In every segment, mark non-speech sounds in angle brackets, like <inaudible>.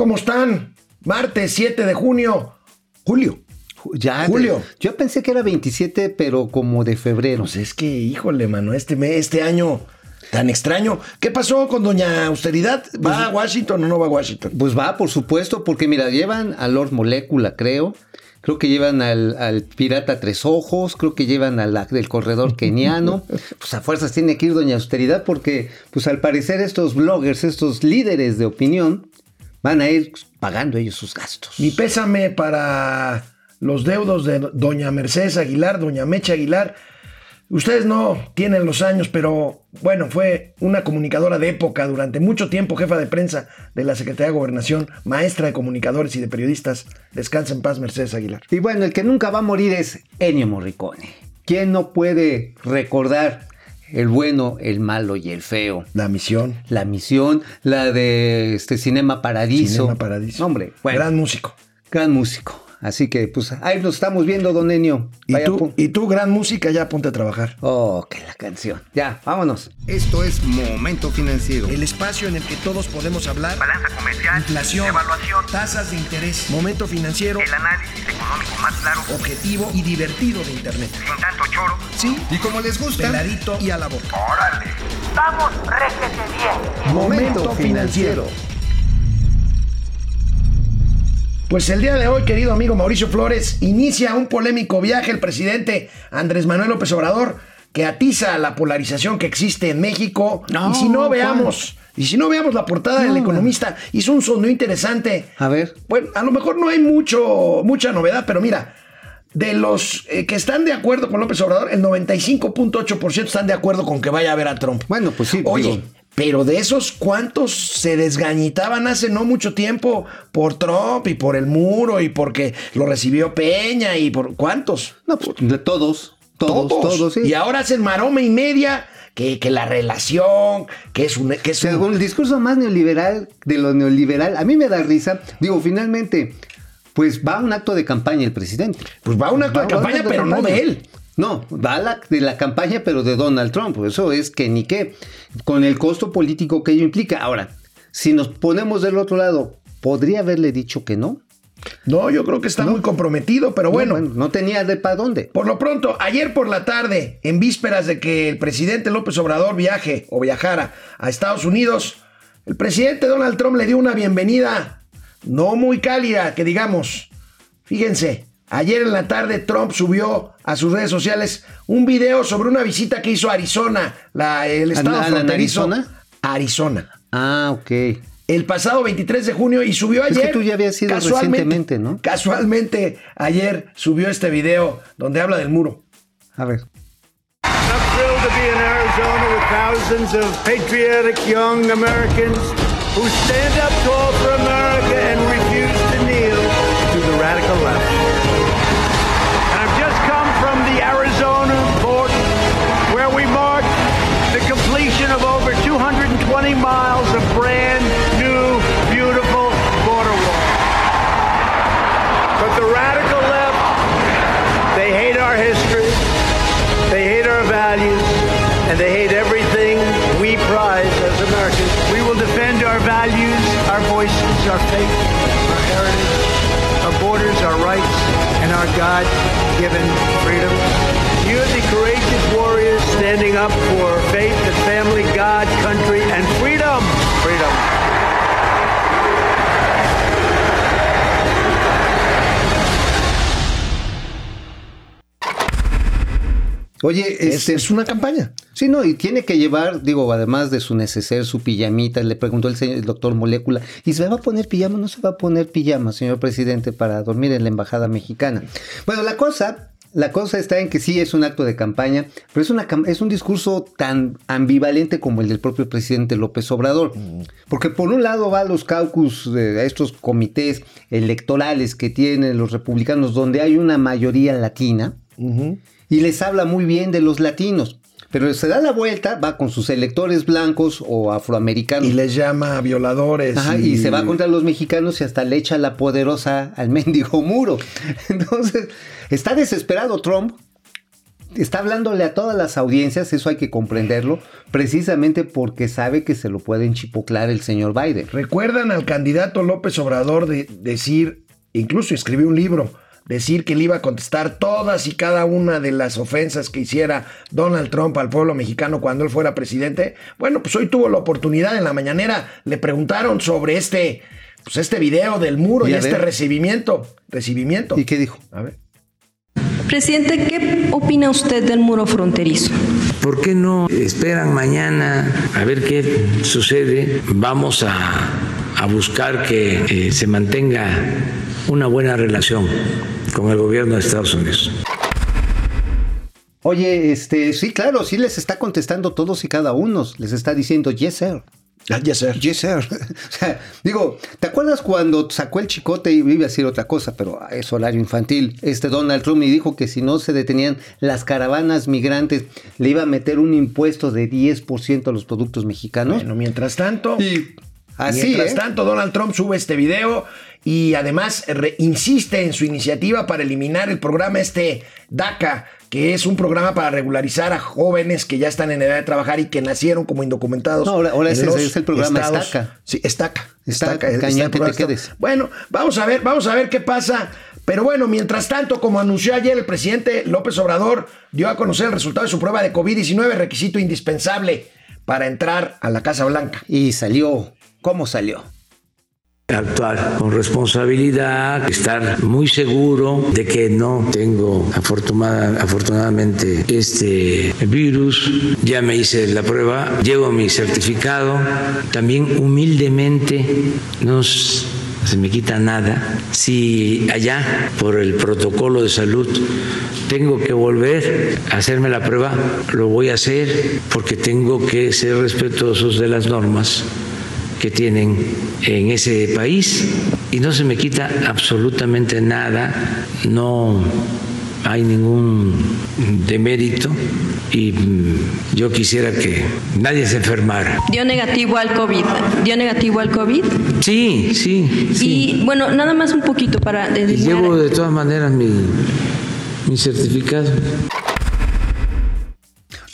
¿Cómo están? Martes 7 de junio. Julio. Ya, Julio. Yo pensé que era 27, pero como de febrero. Pues es que, híjole, mano, este, mes, este año tan extraño. ¿Qué pasó con Doña Austeridad? ¿Va a Washington o no va a Washington? Pues va, por supuesto, porque mira, llevan a Lord Molecula, creo. Creo que llevan al, al Pirata Tres Ojos, creo que llevan al del corredor keniano. <laughs> Pues a fuerzas tiene que ir Doña Austeridad porque, pues al parecer estos bloggers, estos líderes de opinión, van a ir pagando ellos sus gastos. Mi pésame para los deudos de Doña Mercedes Aguilar, Doña Mecha Aguilar. Ustedes no tienen los años, pero bueno, fue una comunicadora de época durante mucho tiempo, jefa de prensa de la Secretaría de Gobernación, maestra de comunicadores y de periodistas. Descansa en paz, Mercedes Aguilar. Y bueno, el que nunca va a morir es Ennio Morricone. ¿Quién no puede recordar el bueno, el malo y el feo? La misión. La misión, la de este Cinema Paradiso. Cinema Paradiso. Hombre, bueno, Gran músico. gran músico. Así que, pues, ahí nos estamos viendo, don Ennio. Y tú, y tú, gran música, ya ponte a trabajar. Oh, que la canción. Ya, vámonos. Esto es Momento Financiero. El espacio en el que todos podemos hablar. balanza comercial, Inflación, evaluación, tasas de interés, momento financiero, el análisis económico más claro, objetivo y divertido de Internet. sin tanto choro. Sí, Y como les gusta, peladito y a la boca. ¡Órale! ¡Vamos, réjete bien! Momento financiero. Pues el día de hoy, querido amigo Mauricio Flores, inicia un polémico viaje el presidente Andrés Manuel López Obrador que atiza la polarización que existe en México. No, y si no ¿cuál? veamos, y si no veamos la portada del No, economista, hizo un sondeo interesante. A ver. Bueno, a lo mejor no hay mucho, mucha novedad, pero mira, de los eh, que están de acuerdo con López Obrador, el 95.8% están de acuerdo con que vaya a ver a Trump. Bueno, pues sí, Oye, digo. Pero de esos, ¿cuántos se desgañitaban hace no mucho tiempo por Trump y por el muro y porque lo recibió Peña y por cuántos? No, pues, de todos. Todos, todos, sí. Y ahora hacen maroma y media que, que la relación, que es un... Que es un- Según el discurso más neoliberal de lo neoliberal, a mí me da risa. Digo, finalmente, pues va a un acto de campaña el presidente. pues va a un acto de un campaña, acto pero no campaña. de él. No, va la, de la campaña, pero de Donald Trump. Eso es que ni qué. Con el costo político que ello implica. Ahora, si nos ponemos del otro lado, ¿podría haberle dicho que no? No, yo creo que está muy comprometido, pero bueno. No, no tenía de para dónde. Por lo pronto, ayer por la tarde, en vísperas de que el presidente López Obrador viaje o viajara a Estados Unidos, el presidente Donald Trump le dio una bienvenida no muy cálida, que digamos. Fíjense, ayer en la tarde Trump subió a sus redes sociales un video sobre una visita que hizo a Arizona, la- el estado ¿A- a- a fronterizo. Arizona? Arizona. Ah, ok. El pasado 23 de junio y subió Es ayer. que tú ya habías ido recientemente, ¿no? Casualmente, ayer subió este video donde habla del muro. A ver. I'm thrilled to be in Arizona with thousands of patriotic young Americans who stand up tall voices, our faith, our heritage, our borders, our rights, and our God given freedom. You're the courageous warriors standing up for faith and family, God, country, and freedom. Freedom. Oye, Es, este, es una campaña. Sí, no, y tiene que llevar, digo, además de su neceser, su pijamita, le preguntó el, señor, el doctor Molécula, ¿y se va a poner pijama? No se va a poner pijama, señor presidente, para dormir en la embajada mexicana. Bueno, la cosa, la cosa está en que sí es un acto de campaña, pero es, una, es un discurso tan ambivalente como el del propio presidente López Obrador. Porque por un lado va a los caucus, de a estos comités electorales que tienen los republicanos, donde hay una mayoría latina, y les habla muy bien de los latinos. Pero se da la vuelta, va con sus electores blancos o afroamericanos. Y les llama violadores. Ajá, y se va contra los mexicanos y hasta le echa la poderosa al <laughs> mendigo muro. Entonces, está desesperado Trump. está hablándole a todas las audiencias, eso hay que comprenderlo, precisamente porque sabe que se lo puede enchipoclar el señor Biden. ¿Recuerdan al candidato López Obrador de decir, incluso escribió un libro, decir que le iba a contestar todas y cada una de las ofensas que hiciera Donald Trump al pueblo mexicano cuando él fuera presidente? Bueno, pues hoy tuvo la oportunidad en la mañanera, le preguntaron sobre este, pues este video del muro y, este ver. recibimiento. Recibimiento. ¿Y qué dijo? A ver. Presidente, ¿qué opina usted del muro fronterizo? ¿Por qué no esperan mañana a ver qué sucede? Vamos a, a buscar que eh, se mantenga una buena relación con el gobierno de Estados Unidos. Oye, este, sí, claro, sí les está contestando todos y cada uno. Les está diciendo, yes, sir. Ah, Yes, sir. Yes, sir. <laughs> o sea, digo, ¿te acuerdas cuando sacó el chicote y iba a decir otra cosa, pero es horario infantil? Este Donald Trump y dijo que si no se detenían las caravanas migrantes, le iba a meter un impuesto de 10% a los productos mexicanos. Bueno, mientras tanto, y así, mientras ¿eh? tanto, Donald Trump sube este video y además insiste en su iniciativa para eliminar el programa este DACA, que es un programa para regularizar a jóvenes que ya están en edad de trabajar y que nacieron como indocumentados. No, ahora- ahora los es el programa estados- Estaca. Sí, Estaca. Estaca, Estaca, que te quedes. Bueno, vamos a ver, vamos a ver qué pasa. Pero bueno, mientras tanto, como anunció ayer el presidente López Obrador, dio a conocer el resultado de su prueba de COVID-19, requisito indispensable para entrar a la Casa Blanca. Y salió. ¿Cómo salió? Actuar con responsabilidad, estar muy seguro de que no tengo afortunada- afortunadamente este virus. Ya me hice la prueba, llevo mi certificado. También humildemente no s- se me quita nada. Si allá, por el protocolo de salud, tengo que volver a hacerme la prueba, lo voy a hacer porque tengo que ser respetuosos de las normas que tienen en ese país y no se me quita absolutamente nada, no hay ningún demérito y mm, yo quisiera que nadie se enfermara. Dio negativo al COVID. Dio negativo al COVID. Sí, sí, sí. Y bueno, nada más un poquito para Y delimitar- llevo de todas maneras mi, mi certificado.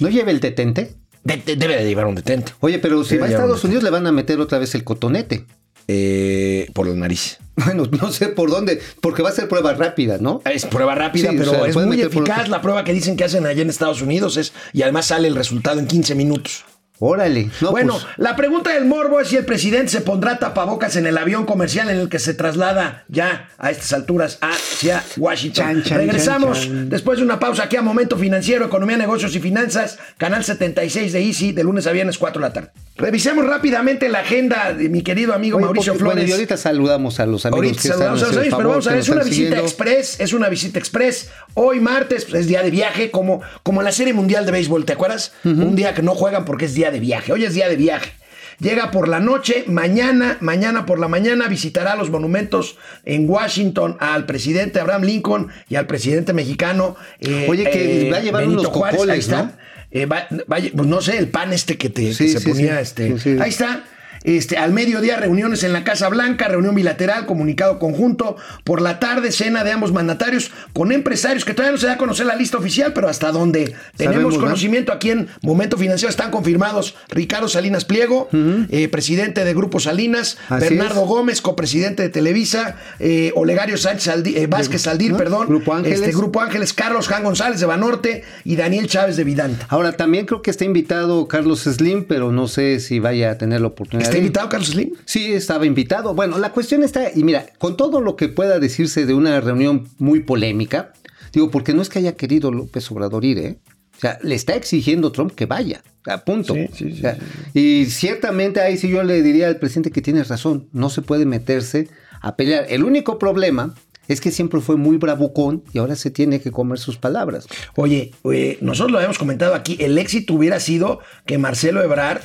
¿No lleva el detente? De- de- debe de llevar un detente. Oye, pero si Debe va a Estados Unidos le van a meter otra vez el cotonete. Eh, por la nariz. <laughs> Bueno, no sé por dónde, porque va a ser prueba rápida, ¿no? Es prueba rápida, Sí, o pero sea, es muy por eficaz la prueba que dicen que hacen allá en Estados Unidos es, y además sale el resultado en 15 minutos. Órale. No, bueno, pues, la pregunta del morbo es si el presidente se pondrá tapabocas en el avión comercial en el que se traslada ya a estas alturas hacia Washington. Chan, chan, Regresamos chan, después de una pausa aquí a Momento Financiero, Economía, Negocios y Finanzas, canal 76 de Easy, de lunes a viernes 4 de la tarde. Revisemos rápidamente la agenda de mi querido amigo oye, Mauricio porque- bueno, Flores. y ahorita saludamos a los amigos Ahorita que saludamos a están los amigos, pero vamos a ver, es una visita siguiendo. express, es una visita express. Hoy martes pues, es día de viaje, como, como en la Serie Mundial de Béisbol, ¿te acuerdas? Un día que no juegan porque es día de viaje. Hoy es día de viaje. Llega por la noche, mañana, mañana por la mañana visitará los monumentos en Washington al presidente Abraham Lincoln y al presidente mexicano. eh, Oye, que va a llevar Benito unos Juárez, cocoles, ahí está. ¿no? Eh, va- vaya, pues no sé, el pan este que, te, que se sí, ponía, sí. este. Ahí está. Este, al mediodía, reuniones en la Casa Blanca, reunión bilateral, comunicado conjunto. Por la tarde, cena de ambos mandatarios con empresarios que todavía no se da a conocer la lista oficial, pero hasta donde tenemos conocimiento aquí en Momento Financiero están confirmados Ricardo Salinas Pliego, eh, presidente de Grupo Salinas, Así Bernardo es. Gómez, copresidente de Televisa, eh, Olegario Sánchez Aldi- eh, Vázquez Saldir, ¿no? perdón, Grupo Ángeles. este, Grupo Ángeles, Carlos Jan González de Banorte y Daniel Chávez de Vidanta. Ahora, también creo que está invitado Carlos Slim, pero no sé si vaya a tener la oportunidad. ¿Está invitado Carlos Slim? Sí, estaba invitado. Bueno, la cuestión está, y mira, con todo lo que pueda decirse de una reunión muy polémica, digo, porque no es que haya querido López Obrador ir, ¿eh? O sea, le está exigiendo Trump que vaya, a punto. Sí, sí, sí, O sea, Y ciertamente ahí sí yo le diría al presidente que tiene razón, no se puede meterse a pelear. El único problema es que siempre fue muy bravucón y ahora se tiene que comer sus palabras. Oye, nosotros lo habíamos comentado aquí, el éxito hubiera sido que Marcelo Ebrard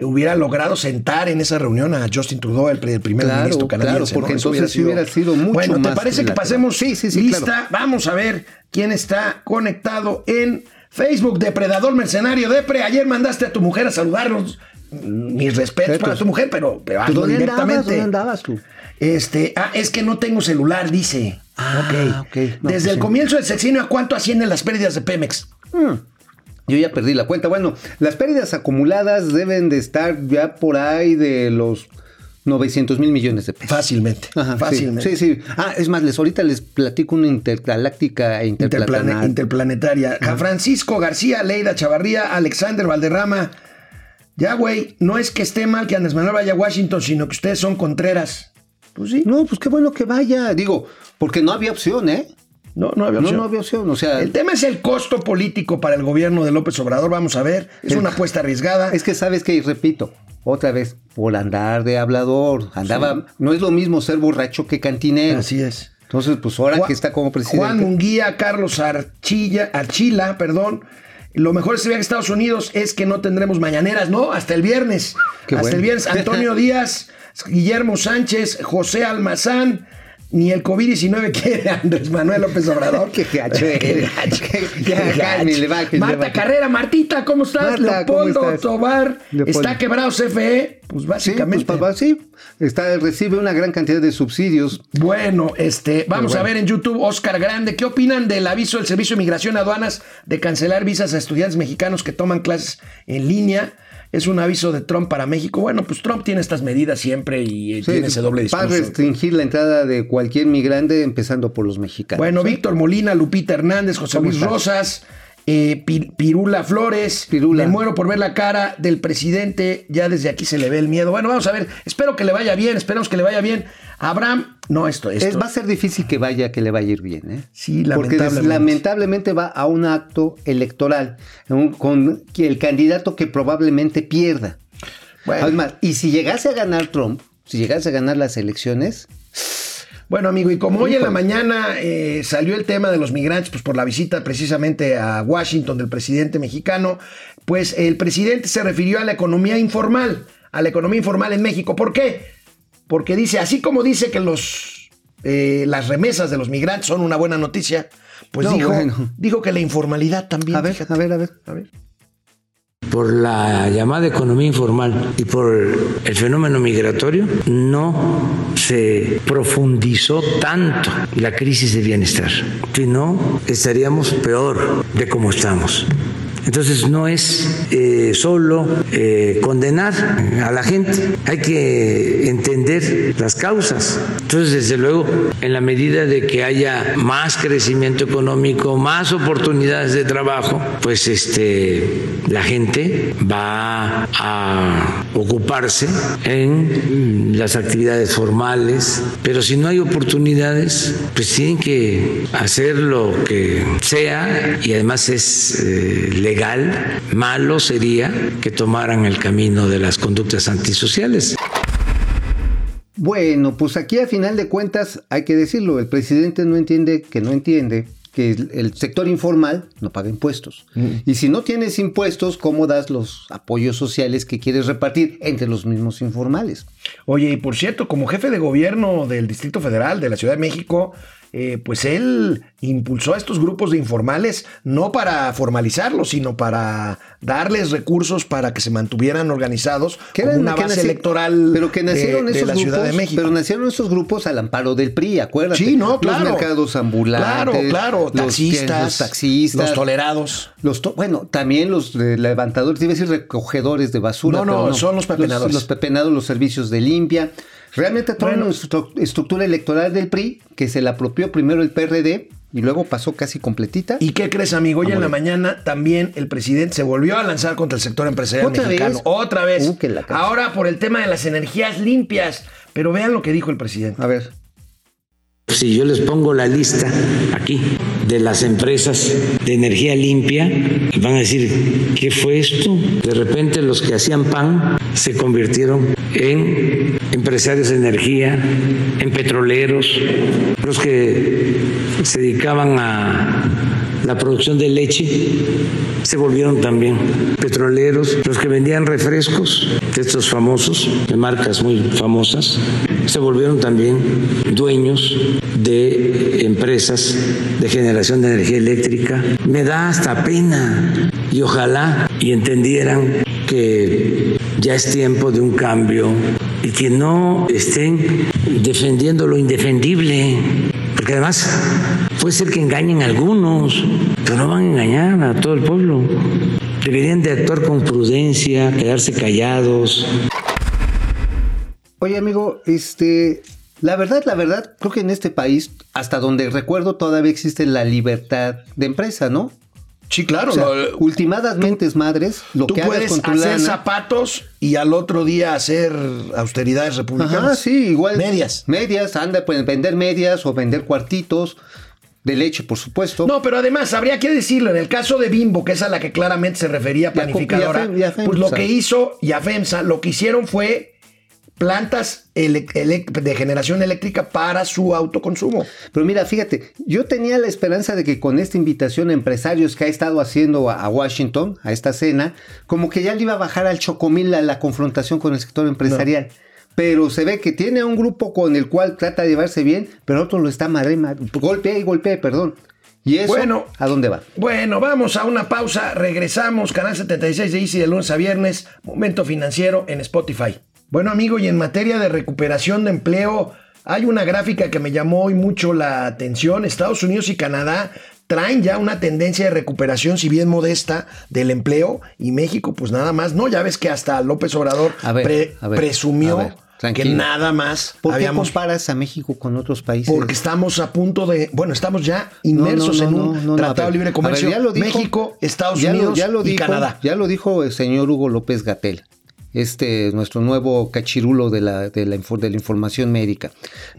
hubiera logrado sentar en esa reunión a Justin Trudeau, el, el primer Claro, ministro canadiense. claro, porque ¿no? Entonces sí hubiera sido mucho Bueno, ¿te parece que pasemos Sí, sí, sí, lista? claro. Vamos a ver quién está conectado en Facebook, Depredador Mercenario Depre. Ayer mandaste a tu mujer a saludarnos. Mis respetos para tu mujer, pero, pero ¿Tú hazlo dónde andabas? directamente. ¿Dónde andabas tú? Este, ah, es que no tengo celular, dice. Ah, ok. ok. No, Desde pues el sí. comienzo del sexenio, ¿a cuánto ascienden las pérdidas de Pemex? Mm, Yo ya perdí la cuenta. Bueno, las pérdidas acumuladas deben de estar ya por ahí de los 900 mil millones de pesos. Fácilmente. Ajá, fácilmente. Sí, sí. Ah, es más, les, ahorita les platico una intergaláctica e Interplane- interplanetaria. Francisco García, Leida Chavarría, Alexander Valderrama. Ya, güey, no es que esté mal que Andrés Manuel vaya a Washington, sino que ustedes son Contreras. Pues sí. No, pues qué bueno que vaya. Digo, porque no había opción, ¿eh? No, no había opción. no había opción. O sea, El tema es el costo político para el gobierno de López Obrador. Vamos a ver. Es El- una apuesta arriesgada. es que sabes que, y repito, otra vez, por andar de hablador. Andaba, no es lo mismo ser borracho que cantinero. Así es. Entonces, pues ahora Juan- que está como presidente. Juan Munguía, Carlos Archilla, Archila, perdón. Lo mejor este viaje a Estados Unidos es que no tendremos mañaneras, ¿no? Hasta el viernes. Qué Hasta bueno. el viernes. Antonio <laughs> Díaz, Guillermo Sánchez, José Almazán. Ni el COVID-19 <laughs> quiere Andrés Manuel López Obrador. <laughs> Qué gacho <laughs> Qué gacho. Qué- gacho. Marta. Carrera, Martita, ¿cómo estás? Marta, ¿cómo Leopoldo estás? Tobar. Leopoldo. Está quebrado CFE. Pues Sí, pues básicamente. papá, sí. Está, recibe una gran cantidad de subsidios. Bueno, este, vamos bueno. a ver en YouTube, Oscar Grande, ¿qué opinan del aviso del Servicio de Migración Aduanas de cancelar visas a estudiantes mexicanos que toman clases en línea? Es un aviso de Trump para México. Bueno, pues Trump tiene estas medidas siempre y eh, Sí, tiene ese doble Para discurso. restringir la entrada de cualquier migrante, empezando por los mexicanos. Bueno, Víctor Molina, Lupita Hernández, José ¿Cómo Luis? Rosas, eh, Pi- Pirula Flores. Pirula. Me muero por ver la cara del presidente. Ya desde aquí se le ve el miedo. Bueno, vamos a ver. Espero que le vaya bien. Esperemos que le vaya bien. Abraham, no, esto, esto. Es- va a ser difícil que vaya, que le vaya a ir bien, ¿eh? Sí, Porque des- lamentablemente. lamentablemente va a un acto electoral un- con el candidato que probablemente pierda. Bueno. Además, y si llegase a ganar Trump, si llegase a ganar las elecciones, Bueno, amigo, y como hoy en la mañana eh, salió el tema de los migrantes, pues por la visita precisamente a Washington del presidente mexicano, pues el presidente se refirió a la economía informal, a la economía informal en México. ¿Por qué? Porque dice, así como dice que los, eh, las remesas de los migrantes son una buena noticia, pues No, dijo, bueno. dijo que la informalidad también. a ver, fíjate. a ver, a ver. A ver. Por la llamada economía informal y por el fenómeno migratorio, no se profundizó tanto la crisis de bienestar. Si no, estaríamos peor de como estamos. Entonces no es eh, solo eh, condenar a la gente, hay que entender las causas. Entonces, desde luego, en la medida de que haya más crecimiento económico, más oportunidades de trabajo, pues este la gente va a ocuparse en las actividades formales, pero si no hay oportunidades, pues tienen que hacer lo que sea y además es eh, legal. Malo sería que tomaran el camino de las conductas antisociales. Bueno, pues aquí a final de cuentas hay que decirlo, el presidente no entiende que no entiende que el, el sector informal no paga impuestos. Y si no tienes impuestos, ¿cómo das los apoyos sociales que quieres repartir entre los mismos informales? Oye, y por cierto, como jefe de gobierno del Distrito Federal de la Ciudad de México, eh, pues él impulsó a estos grupos de informales no para formalizarlos, sino para darles recursos para que se mantuvieran organizados Que eran- una que base electoral pero que nacieron de, esos la grupos, Ciudad de México. Pero nacieron esos grupos al amparo del PRI, acuérdate. sí, no, claro. Los mercados ambulantes. Claro, claro. los- Taxistas, los taxistas. los tolerados. Los to- bueno, también los de levantadores, iba a decir recogedores de basura. No, no, pero son los pepenadores. Los, pepenados, los servicios de limpia. Realmente toda Bueno. estructura electoral del PRI, que se la apropió primero el PRD y luego pasó casi completita. ¿Y qué crees, amigo? Hoy en la mañana también el presidente se volvió a lanzar contra el sector empresarial ¿Otra mexicano. vez? Otra vez. Uh. Ahora por el tema de las energías limpias. Pero vean lo que dijo el presidente. A ver. Si yo les pongo la lista aquí de las empresas de energía limpia, van a decir, ¿qué fue esto? De repente los que hacían pan se convirtieron en empresarios de energía, en petroleros, los que se dedicaban a la producción de leche se volvieron también petroleros, los que vendían refrescos, de estos famosos, de marcas muy famosas, se volvieron también dueños de empresas de generación de energía eléctrica. Me da hasta pena y ojalá y entendieran que ya es tiempo de un cambio y que no estén defendiendo lo indefendible Porque además puede ser que engañen a algunos, pero no van a engañar a todo el pueblo. Deberían de actuar con prudencia, quedarse callados. Oye, amigo, este, la verdad, la verdad, creo que en este país, hasta donde recuerdo, todavía existe la libertad de empresa, ¿no? Sí, claro. O sea, lo- ultimadas mentes madres, lo tú que puedes con tu hacer lana. zapatos y al otro día hacer austeridades republicanas. Ajá, sí, igual. Medias. Medias, anda, pueden vender medias o vender cuartitos de leche, por supuesto. No, pero además habría que decirlo, en el caso de Bimbo, que es a la que claramente se refería planificadora, pues lo que hizo, y a FEMSA, lo que hicieron fue plantas de generación eléctrica para su autoconsumo. Pero mira, fíjate, yo tenía la esperanza de que con esta invitación a empresarios que ha estado haciendo a, a Washington, a esta cena, como que ya le iba a bajar al chocomil la, la confrontación con el sector empresarial. Pero se ve que tiene un grupo con el cual trata de llevarse bien, pero otro lo está madre, madre golpea y golpea, perdón. ¿Y eso Bueno. a dónde va? Bueno, vamos a una pausa, regresamos, canal 76 de Easy de lunes a viernes, momento financiero en Spotify. Bueno amigo, y en materia de recuperación de empleo, hay una gráfica que me llamó hoy mucho la atención. Estados Unidos y Canadá traen ya una tendencia de recuperación, si bien modesta, del empleo, y México pues nada más, no, ya ves que hasta López Obrador A ver, pre- a ver, presumió que nada más ¿Por qué habíamos... comparas a México con otros países? Porque estamos a punto de, bueno, estamos ya inmersos No, no, no, en un tratado de libre comercio. ver, ya lo dijo- México, Estados ya lo- Unidos ya lo y dijo, Canadá. Ya lo dijo el señor Hugo López Gatel. Este, nuestro nuevo cachirulo de la, de la, de la información médica.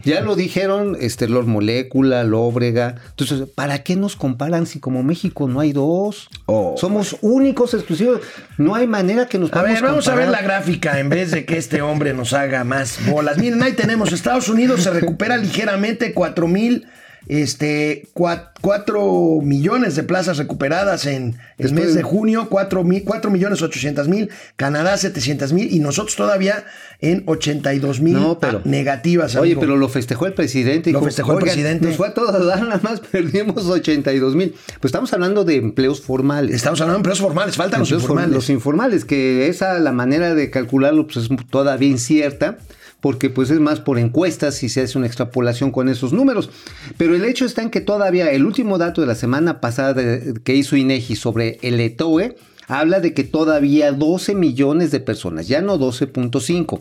Ya lo dijeron este, Lord Molécula, Lóbrega. Entonces, ¿para qué nos comparan si como México no hay dos? Oh. Somos únicos, exclusivos. No hay manera que nos A ver, vamos a ver la gráfica en vez de que este hombre nos haga más bolas. Miren, ahí tenemos, Estados Unidos se recupera ligeramente 4 mil, este, 4 millones de plazas recuperadas en el Después- mes de junio, 4, mil, 4 millones 800 mil, Canadá 700 mil y nosotros todavía en 82 mil No, negativas. Oye, pero lo festejó el presidente. Lo dijo, festejó el "Oigan, presidente". Nos fue a todas dar, nada más <laughs> perdimos 82 mil. Pues estamos hablando de empleos formales. Estamos hablando de empleos formales, faltan los Empleos informales. Los informales, que esa la manera de calcularlo pues, es todavía incierta, porque pues es más por encuestas si se hace una extrapolación con esos números. Pero el hecho está en que todavía el último dato de la semana pasada que hizo INEGI sobre el ETOE habla de que todavía 12 millones de personas, ya no 12.5.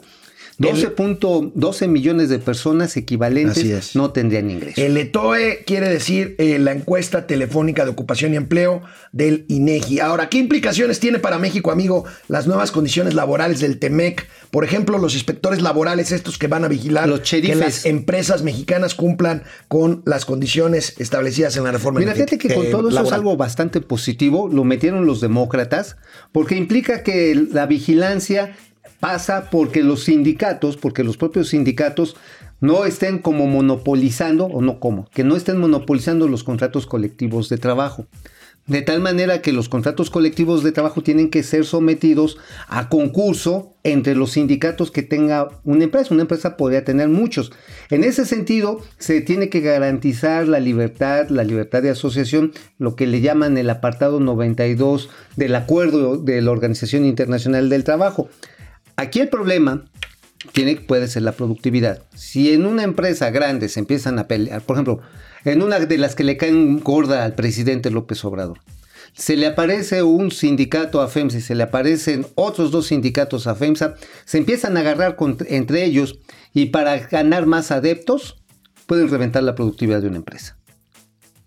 12.12 millones de personas equivalentes es. no tendrían ingreso. El ETOE quiere decir eh, la encuesta telefónica de ocupación y empleo del INEGI. Ahora, ¿qué implicaciones tiene para México, amigo, las nuevas condiciones laborales del TEMEC? Por ejemplo, los inspectores laborales, estos que van a vigilar Los que las empresas mexicanas cumplan con las condiciones establecidas en la reforma Mira, fíjate que con eh, todo eso es laboral. algo bastante positivo, lo metieron los demócratas, porque implica que la vigilancia pasa porque los sindicatos, porque los propios sindicatos no estén como monopolizando, o no como, que no estén monopolizando los contratos colectivos de trabajo. De tal manera que los contratos colectivos de trabajo tienen que ser sometidos a concurso entre los sindicatos que tenga una empresa. Una empresa podría tener muchos. En ese sentido, se tiene que garantizar la libertad, la libertad de asociación, lo que le llaman el apartado 92 del acuerdo de la Organización Internacional del Trabajo. Aquí el problema tiene, puede ser la productividad. Si en una empresa grande se empiezan a pelear, por ejemplo, en una de las que le caen gorda al presidente López Obrador, se le aparece un sindicato a FEMSA y se le aparecen otros dos sindicatos a FEMSA, se empiezan a agarrar entre ellos y para ganar más adeptos pueden reventar la productividad de una empresa.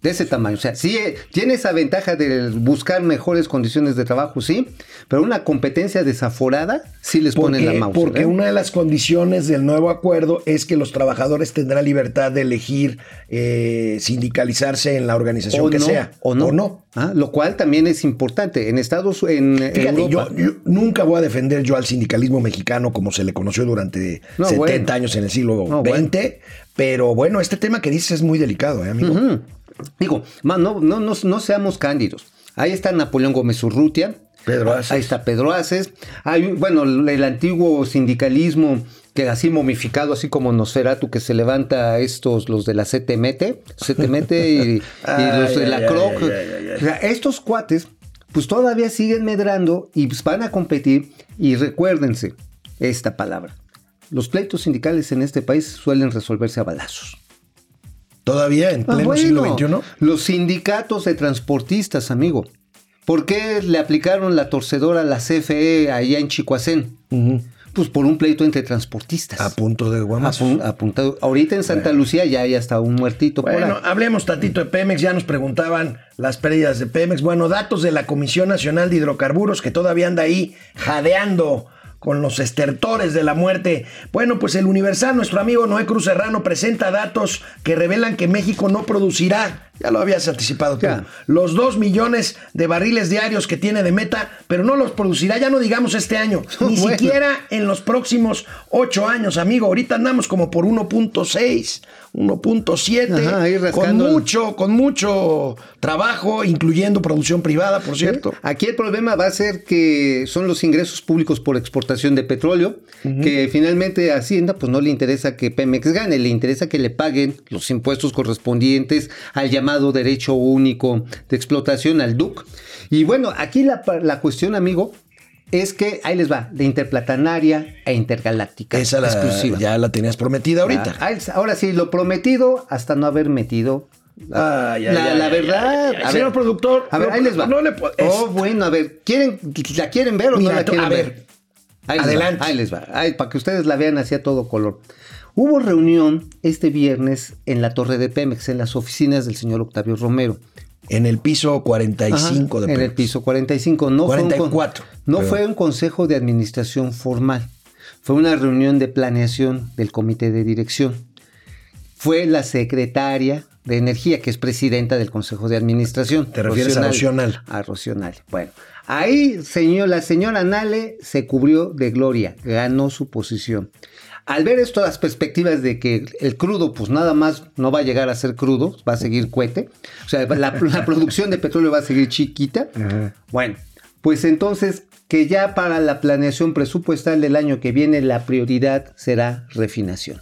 De ese tamaño. O sea, sí tiene esa ventaja de buscar mejores condiciones de trabajo, sí, pero una competencia desaforada sí les ponen la mouse. porque una de las condiciones del nuevo acuerdo es que los trabajadores tendrán libertad de elegir eh, sindicalizarse en la organización que sea. o no. O no. Ah, lo cual también es importante. En Estados en Fíjate, Europa, yo, yo nunca voy a defender yo al sindicalismo mexicano como se le conoció durante No, 70 bueno. años en el siglo No, XX, pero bueno, este tema que dices es muy delicado, ¿eh, amigo? Digo, no, no, no, no seamos cándidos. Ahí está Napoleón Gómez Urrutia. Pedro Aces. Ahí está Pedro Aces. Hay, bueno, el antiguo sindicalismo que así momificado, así como Nosferatu, que se levanta a estos, los de la CTMT, CTMT y, y <laughs> los de la CROC. O sea, estos cuates, pues todavía siguen medrando y pues, van a competir. Y recuérdense esta palabra. Los pleitos sindicales en este país suelen resolverse a balazos. Todavía en Ah, pleno bueno, siglo XXI. Los sindicatos de transportistas, amigo. ¿Por qué le aplicaron la torcedora a la CFE allá en Chicoacén? Pues por un pleito entre transportistas. A punto de guamas. Apun- apuntado. Ahorita en Santa Lucía ya hay hasta un muertito por Bueno, ahí. hablemos tantito de Pemex. Ya nos preguntaban las pérdidas de Pemex. Bueno, datos de la Comisión Nacional de Hidrocarburos que todavía anda ahí jadeando con los estertores de la muerte. Bueno, pues el Universal, nuestro amigo Noé Cruz Serrano, presenta datos que revelan que México no producirá, ya lo habías anticipado tú, Ya. los dos millones de barriles diarios que tiene de meta, pero no los producirá, ya no digamos este año, <laughs> ni Bueno. siquiera en los próximos ocho años, amigo. Ahorita andamos como por 1.6, 1.7, Ajá, ahí con el- mucho, con mucho trabajo, incluyendo producción privada, por cierto. Aquí el problema va a ser que son los ingresos públicos por exportación de petróleo, que finalmente a Hacienda pues no le interesa que Pemex gane, le interesa que le paguen los impuestos correspondientes al llamado derecho único de explotación, al DUC. Y bueno, aquí la, la cuestión, amigo, es que ahí les va, de interplatanaria e intergaláctica. Esa la, exclusiva. ya la tenías prometida ahorita. Ah, ahora sí, lo prometido hasta no haber metido. La, ay, la ay, verdad. a Señor productor, a ver, no, ahí les va. no le es- Oh, bueno, a ver, ¿quieren, ¿la quieren ver o Mira, no la quieren a ver? ver, Ahí les adelante. va, ahí les va. Ahí, para que ustedes la vean así a todo color. Hubo reunión este viernes en la torre de Pemex, en las oficinas del señor Octavio Romero. En el piso 45 Ajá, de En el Pemex. piso 45. No Fue un, 44, no perdón. fue un consejo de administración formal. Fue una reunión de planeación del comité de dirección. Fue la secretaria de Energía, que es presidenta del consejo de administración. Te refieres a Rocío A Rocío Nale. Bueno, ahí señor, la señora Nale se cubrió de gloria, ganó su posición. Al ver esto, las perspectivas de que el crudo, pues nada más no va a llegar a ser crudo, va a seguir cohete. O sea, la, la <laughs> producción de petróleo va a seguir chiquita. Bueno, pues entonces que ya para la planeación presupuestal del año que viene la prioridad será refinación.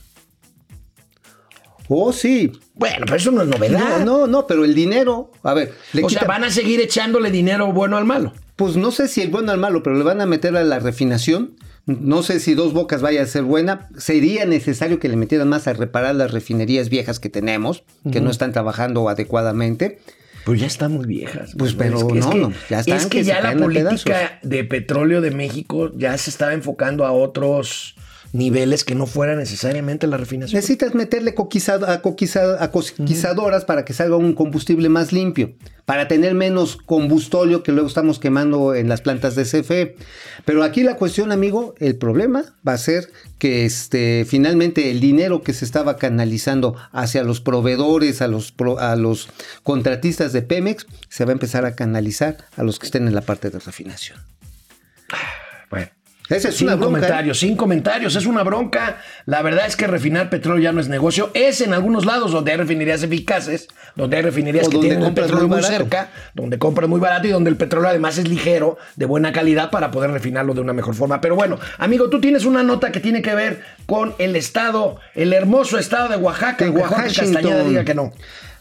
Oh, sí. Bueno, pero eso no es novedad. No, no, no, pero el dinero, a ver, le o sea, van a seguir echándole dinero bueno al malo. pues no sé si el bueno al malo, pero le van a meter a la refinación. No sé si dos bocas vaya a ser buena. Sería necesario que le metieran más a reparar las refinerías viejas que tenemos, que no están trabajando adecuadamente. Pues ya están muy viejas. Pues, ¿no? pero es que, es no, que- no, ya están es que, que ya la política de petróleo de México ya se estaba enfocando a otros niveles que no fuera necesariamente la refinación. Necesitas meterle coquizado- a, coquiza- a coquizadoras para que salga un combustible más limpio, para tener menos combustóleo que luego estamos quemando en las plantas de CFE. Pero aquí la cuestión, amigo, el problema va a ser que este, finalmente el dinero que se estaba canalizando hacia los proveedores, a los, pro- a los contratistas de Pemex, se va a empezar a canalizar a los que estén en la parte de refinación. Bueno. Esa es sin una bronca. ¿eh? comentarios, sin comentarios. Es una bronca. La verdad es que refinar petróleo ya no es negocio. Es en algunos lados donde hay refinerías eficaces, donde hay refinerías O que tienen compras petróleo muy cerca, donde compras muy barato y donde el petróleo además es ligero, de buena calidad para poder refinarlo de una mejor forma. Pero bueno, amigo, tú tienes una nota que tiene que ver con el estado, el hermoso estado de Oaxaca. De Washington. Castañeda diga que no.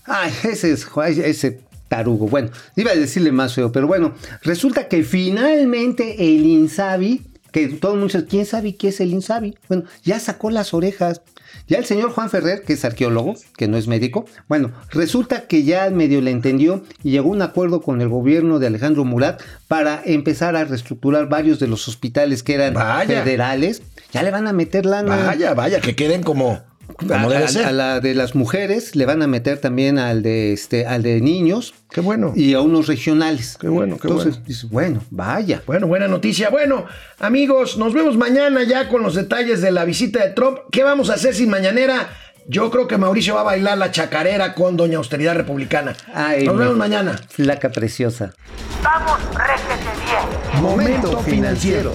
Ay, ese es ese tarugo. Bueno, iba a decirle más feo, pero bueno, resulta que finalmente el Insabi, que todo el mundo dice, ¿quién sabe qué es el Insabi? Bueno, ya sacó las orejas. Ya el señor Juan Ferrer, que es arqueólogo, que no es médico, bueno, resulta que ya medio le entendió y llegó a un acuerdo con el gobierno de Alejandro Murat para empezar a reestructurar varios de los hospitales que eran Vaya. federales. Ya le van a meter lana. Vaya, vaya, que queden como, como a, debe a- ser. a la de las mujeres le van a meter también al de este al de niños Qué bueno. y a unos regionales. Qué bueno, qué Entonces, bueno. dices, bueno, vaya. Bueno, buena noticia. Bueno, amigos, nos vemos mañana ya con los detalles de la visita de Trump. ¿Qué vamos a hacer sin mañanera? Yo creo que Mauricio va a bailar la chacarera con Doña Austeridad Republicana. Ay, nos vemos mañana. Flaca preciosa. Vamos, réjete bien. Momento financiero.